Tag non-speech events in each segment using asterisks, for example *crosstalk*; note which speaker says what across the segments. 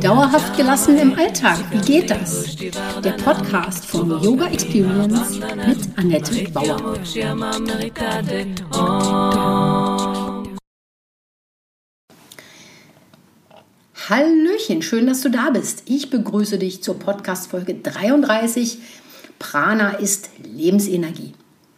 Speaker 1: Dauerhaft gelassen im Alltag, wie geht das? Der Podcast von Yoga Experience mit Annette Bauer. Hallöchen, schön, dass du da bist. Ich begrüße dich zur Podcast-Folge 33. Prana ist Lebensenergie.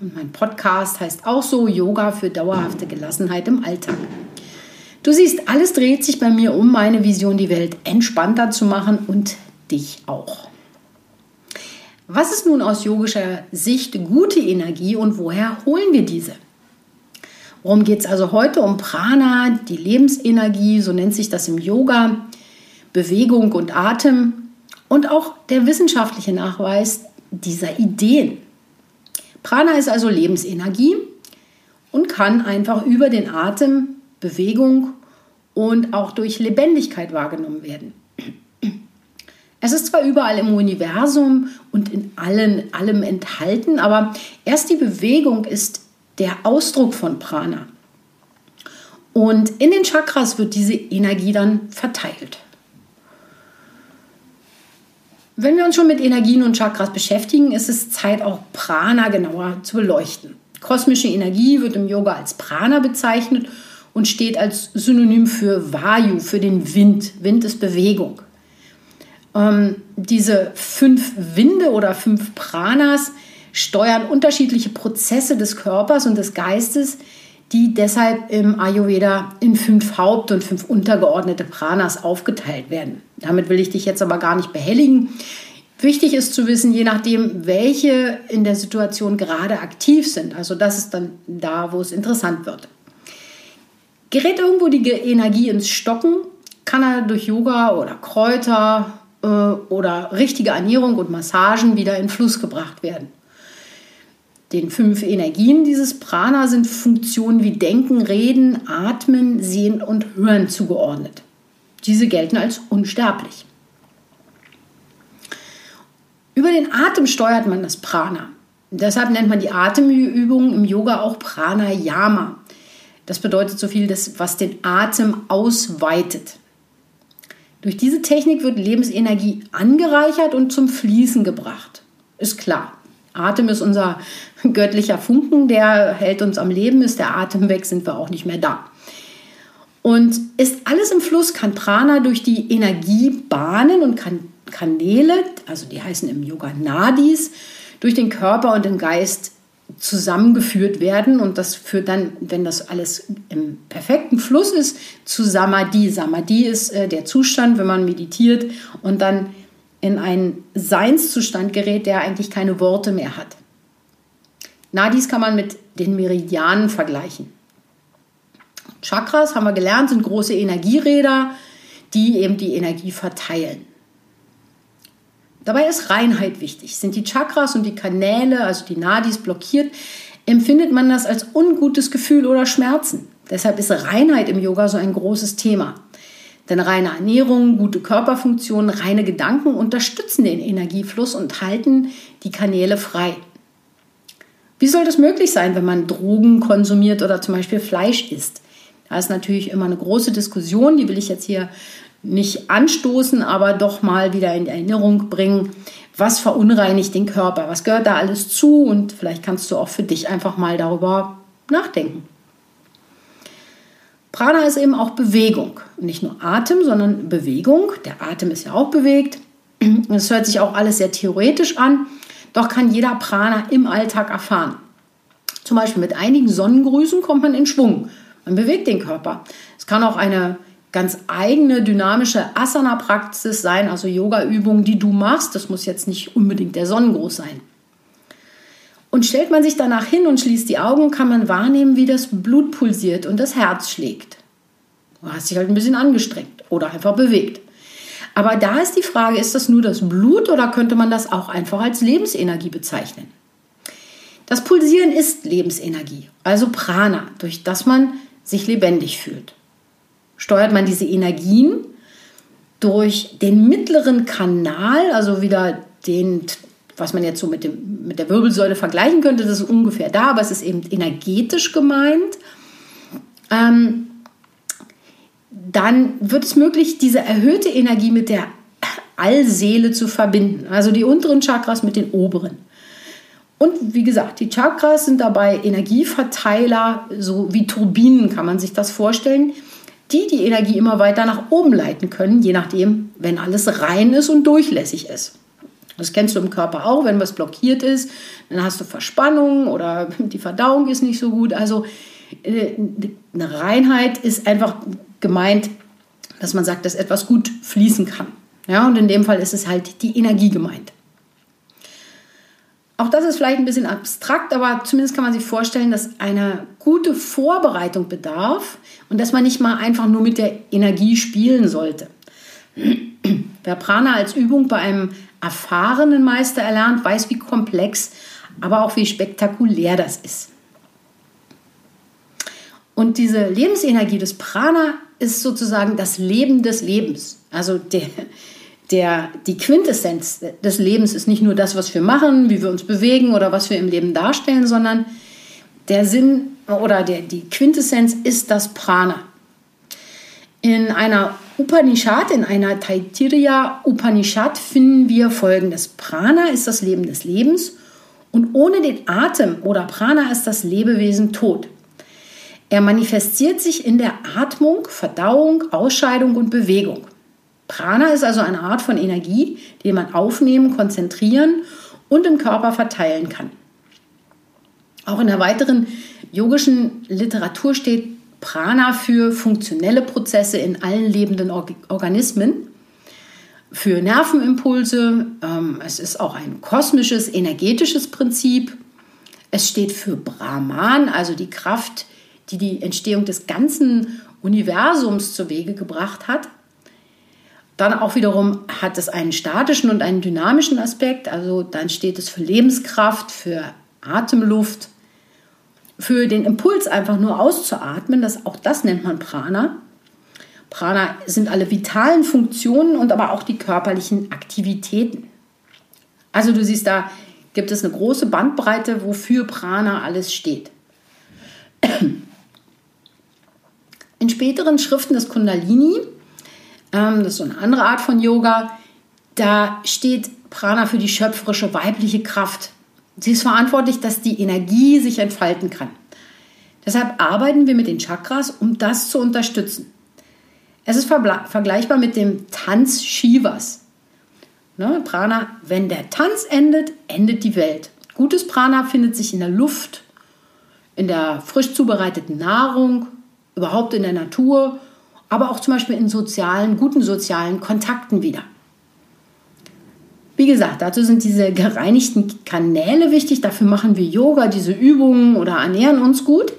Speaker 1: Mein Podcast heißt auch so Yoga für dauerhafte Gelassenheit im Alltag. Du siehst, alles dreht sich bei mir um meine Vision, die Welt entspannter zu machen und dich auch. Was ist nun aus yogischer Sicht gute Energie und woher holen wir diese? Worum geht es also heute um Prana, die Lebensenergie, so nennt sich das im Yoga, Bewegung und Atem und auch der wissenschaftliche Nachweis dieser Ideen. Prana ist also Lebensenergie und kann einfach über den Atem, Bewegung und auch durch Lebendigkeit wahrgenommen werden. Es ist zwar überall im Universum und in allen, allem enthalten, aber erst die Bewegung ist der Ausdruck von Prana. Und in den Chakras wird diese Energie dann verteilt. Wenn wir uns schon mit Energien und Chakras beschäftigen, ist es Zeit, auch Prana genauer zu beleuchten. Kosmische Energie wird im Yoga als Prana bezeichnet und steht als Synonym für Vayu, für den Wind. Wind ist Bewegung. Ähm, diese fünf Winde oder fünf Pranas steuern unterschiedliche Prozesse des Körpers und des Geistes, die deshalb im Ayurveda in fünf Haupt- und fünf untergeordnete Pranas aufgeteilt werden. Damit will ich dich jetzt aber gar nicht behelligen. Wichtig ist zu wissen, je nachdem, welche in der Situation gerade aktiv sind. Also das ist dann da, wo es interessant wird. Gerät irgendwo die Energie ins Stocken, kann er durch Yoga oder Kräuter äh, oder richtige Ernährung und Massagen wieder in Fluss gebracht werden. Den fünf Energien dieses Prana sind Funktionen wie Denken, Reden, Atmen, Sehen und Hören zugeordnet. Diese gelten als unsterblich. Über den Atem steuert man das Prana. Deshalb nennt man die Atemübungen im Yoga auch Pranayama. Das bedeutet so viel, dass, was den Atem ausweitet. Durch diese Technik wird Lebensenergie angereichert und zum Fließen gebracht. Ist klar. Atem ist unser *laughs* göttlicher Funken, der hält uns am Leben. Ist der Atem weg, sind wir auch nicht mehr da. Und ist alles im Fluss, kann Prana durch die Energiebahnen und kan Kanäle, also die heißen im Yoga Nadis, durch den Körper und den Geist zusammengeführt werden und das führt dann, wenn das alles im perfekten Fluss ist, zu Samadhi. Samadhi ist äh, der Zustand, wenn man meditiert und dann in einen Seinszustand gerät, der eigentlich keine Worte mehr hat. Nadis kann man mit den Meridianen vergleichen. Chakras, haben wir gelernt, sind große Energieräder, die eben die Energie verteilen. Dabei ist Reinheit wichtig. Sind die Chakras und die Kanäle, also die Nadis, blockiert, empfindet man das als ungutes Gefühl oder Schmerzen. Deshalb ist Reinheit im Yoga so ein großes Thema. Denn reine Ernährung, gute Körperfunktionen, reine Gedanken unterstützen den Energiefluss und halten die Kanäle frei. Wie soll das möglich sein, wenn man Drogen konsumiert oder zum Beispiel Fleisch isst? Da ist natürlich immer eine große Diskussion, die will ich jetzt hier nicht anstoßen, aber doch mal wieder in Erinnerung bringen, was verunreinigt den Körper, was gehört da alles zu und vielleicht kannst du auch für dich einfach mal darüber nachdenken. Prana ist eben auch Bewegung. Nicht nur Atem, sondern Bewegung. Der Atem ist ja auch bewegt. Es hört sich auch alles sehr theoretisch an, doch kann jeder Prana im Alltag erfahren. Zum Beispiel mit einigen Sonnengrüßen kommt man in Schwung. Man bewegt den Körper. Es kann auch eine ganz eigene dynamische Asana-Praxis sein, also Yoga-Übungen, die du machst. Das muss jetzt nicht unbedingt der Sonnengruß sein. Und stellt man sich danach hin und schließt die Augen, kann man wahrnehmen, wie das Blut pulsiert und das Herz schlägt. Du hast dich halt ein bisschen angestrengt oder einfach bewegt. Aber da ist die Frage, ist das nur das Blut oder könnte man das auch einfach als Lebensenergie bezeichnen? Das Pulsieren ist Lebensenergie, also Prana, durch das man sich lebendig fühlt. Steuert man diese Energien durch den mittleren Kanal, also wieder den, was man jetzt so mit, dem, mit der Wirbelsäule vergleichen könnte, das ist ungefähr da, aber es ist eben energetisch gemeint, ähm, dann wird es möglich, diese erhöhte Energie mit der Allseele zu verbinden, also die unteren Chakras mit den oberen. Und wie gesagt, die Chakras sind dabei Energieverteiler, so wie Turbinen kann man sich das vorstellen, die die Energie immer weiter nach oben leiten können, je nachdem, wenn alles rein ist und durchlässig ist. Das kennst du im Körper auch, wenn was blockiert ist, dann hast du Verspannung oder *laughs* die Verdauung ist nicht so gut. Also äh, eine Reinheit ist einfach gemeint, dass man sagt, dass etwas gut fließen kann. Ja, und in dem Fall ist es halt die Energie gemeint. Auch das ist vielleicht ein bisschen abstrakt, aber zumindest kann man sich vorstellen, dass eine gute Vorbereitung bedarf und dass man nicht mal einfach nur mit der Energie spielen sollte. *clears throat* Wer Prana als Übung bei einem erfahrenen Meister erlernt, weiß, wie komplex, aber auch wie spektakulär das ist. Und diese Lebensenergie des Prana ist sozusagen das Leben des Lebens. Also der, der, die Quintessenz des Lebens ist nicht nur das, was wir machen, wie wir uns bewegen oder was wir im Leben darstellen, sondern der Sinn oder der, die Quintessenz ist das Prana. In einer Upanishad, in einer Taittiriya Upanishad finden wir folgendes. Prana ist das Leben des Lebens und ohne den Atem oder Prana ist das Lebewesen tot. Er manifestiert sich in der Atmung, Verdauung, Ausscheidung und Bewegung. Prana ist also eine Art von Energie, die man aufnehmen, konzentrieren und im Körper verteilen kann. Auch in der weiteren yogischen Literatur steht Prana für funktionelle Prozesse in allen lebenden Organismen, für Nervenimpulse. Ähm, es ist auch ein kosmisches, energetisches Prinzip. Es steht für Brahman, also die Kraft, die die Entstehung des ganzen Universums zu Wege gebracht hat. Dann auch wiederum hat es einen statischen und einen dynamischen Aspekt. Also dann steht es für Lebenskraft, für Atemluft, für den Impuls einfach nur auszuatmen. Das, auch das nennt man Prana. Prana sind alle vitalen Funktionen und aber auch die körperlichen Aktivitäten. Also du siehst, da gibt es eine große Bandbreite, wofür Prana alles steht. *clears throat* In späteren Schriften des Kundalini ähm, das ist so eine andere Art von Yoga. Da steht Prana für die schöpferische weibliche Kraft. Sie ist verantwortlich, dass die Energie sich entfalten kann. Deshalb arbeiten wir mit den Chakras, um das zu unterstützen. Es ist vergleichbar mit dem Tanz Shivas. Ne, Prana, wenn der Tanz endet, endet die Welt. Gutes Prana findet sich in der Luft, in der frisch zubereiteten Nahrung, überhaupt in der Natur aber auch zum Beispiel in sozialen, guten sozialen Kontakten wieder. Wie gesagt, dazu sind diese gereinigten Kanäle wichtig. Dafür machen wir Yoga, diese Übungen oder ernähren uns gut.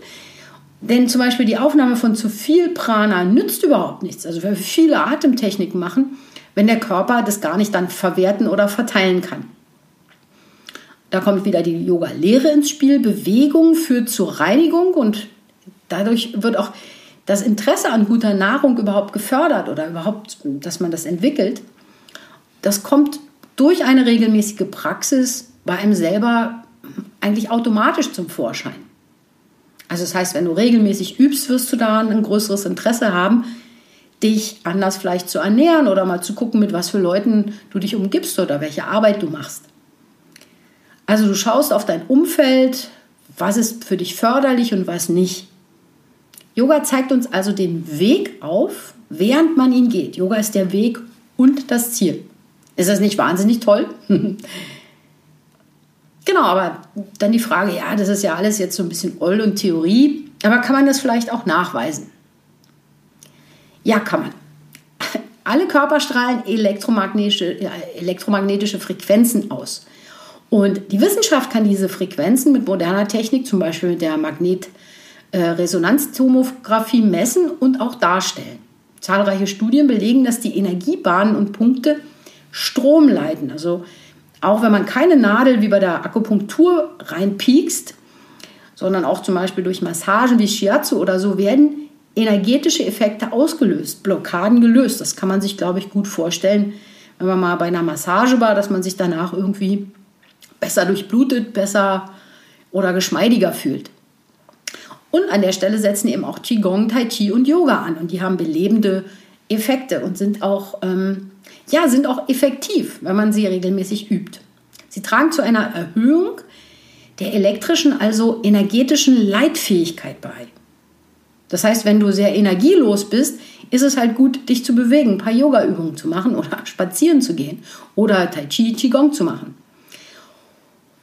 Speaker 1: Denn zum Beispiel die Aufnahme von zu viel Prana nützt überhaupt nichts. Also wenn wir viele Atemtechniken machen, wenn der Körper das gar nicht dann verwerten oder verteilen kann. Da kommt wieder die Yoga-Lehre ins Spiel. Bewegung führt zur Reinigung und dadurch wird auch das Interesse an guter Nahrung überhaupt gefördert oder überhaupt, dass man das entwickelt, das kommt durch eine regelmäßige Praxis bei einem selber eigentlich automatisch zum Vorschein. Also das heißt, wenn du regelmäßig übst, wirst du da ein größeres Interesse haben, dich anders vielleicht zu ernähren oder mal zu gucken, mit was für Leuten du dich umgibst oder welche Arbeit du machst. Also du schaust auf dein Umfeld, was ist für dich förderlich und was nicht. Yoga zeigt uns also den Weg auf, während man ihn geht. Yoga ist der Weg und das Ziel. Ist das nicht wahnsinnig toll? *laughs* genau, aber dann die Frage, ja, das ist ja alles jetzt so ein bisschen Oll und Theorie, aber kann man das vielleicht auch nachweisen? Ja, kann man. *laughs* Alle Körper strahlen elektromagnetische, elektromagnetische Frequenzen aus. Und die Wissenschaft kann diese Frequenzen mit moderner Technik, zum Beispiel mit der Magnet- äh, messen und auch darstellen. Zahlreiche Studien belegen, dass die Energiebahnen und Punkte Strom leiten. Also auch wenn man keine Nadel wie bei der Akupunktur reinpiekst, sondern auch zum Beispiel durch Massagen wie Shiatsu oder so, werden energetische Effekte ausgelöst, Blockaden gelöst. Das kann man sich, glaube ich, gut vorstellen, wenn man mal bei einer Massage war, dass man sich danach irgendwie besser durchblutet, besser oder geschmeidiger fühlt. Und an der Stelle setzen eben auch Qigong, Tai Chi und Yoga an. Und die haben belebende Effekte und sind auch, ähm, ja, sind auch effektiv, wenn man sie regelmäßig übt. Sie tragen zu einer Erhöhung der elektrischen, also energetischen Leitfähigkeit bei. Das heißt, wenn du sehr energielos bist, ist es halt gut, dich zu bewegen, ein paar Yoga-Übungen zu machen oder *laughs* spazieren zu gehen oder Tai Chi, Qigong zu machen.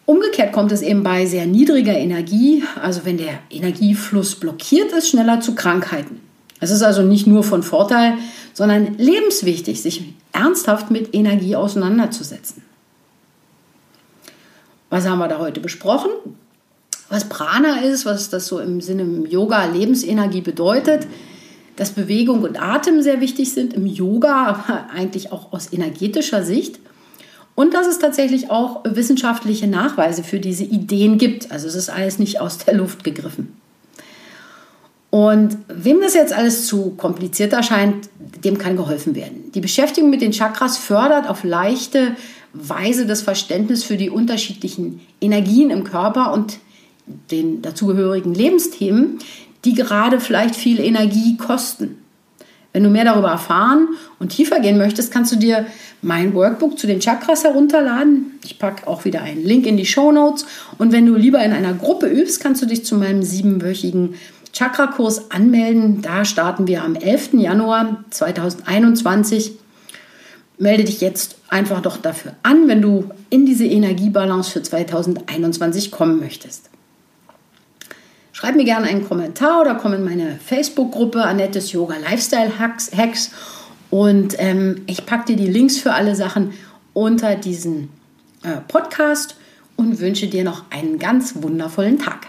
Speaker 1: Umgekehrt kommt es eben bei sehr niedriger Energie, also wenn der Energiefluss blockiert ist, schneller zu Krankheiten. Es ist also nicht nur von Vorteil, sondern lebenswichtig, sich ernsthaft mit Energie auseinanderzusetzen. Was haben wir da heute besprochen? Was Prana ist, was das so im Sinne im Yoga Lebensenergie bedeutet, dass Bewegung und Atem sehr wichtig sind im Yoga, aber eigentlich auch aus energetischer Sicht. Und dass es tatsächlich auch wissenschaftliche Nachweise für diese Ideen gibt. Also es ist alles nicht aus der Luft gegriffen. Und wem das jetzt alles zu kompliziert erscheint, dem kann geholfen werden. Die Beschäftigung mit den Chakras fördert auf leichte Weise das Verständnis für die unterschiedlichen Energien im Körper und den dazugehörigen Lebensthemen, die gerade vielleicht viel Energie kosten. Wenn du mehr darüber erfahren und tiefer gehen möchtest, kannst du dir mein Workbook zu den Chakras herunterladen. Ich packe auch wieder einen Link in die Show Notes. Und wenn du lieber in einer Gruppe übst, kannst du dich zu meinem siebenwöchigen Chakrakurs anmelden. Da starten wir am 11. Januar 2021 melde dich jetzt einfach doch dafür an, wenn du in diese Energiebalance für 2021 kommen möchtest. Schreib mir gerne einen Kommentar oder komm in meine Facebook-Gruppe Annettes Yoga Lifestyle Hacks, Hacks und ähm, ich packe dir die Links für alle Sachen unter diesen äh, Podcast und wünsche dir noch einen ganz wundervollen Tag.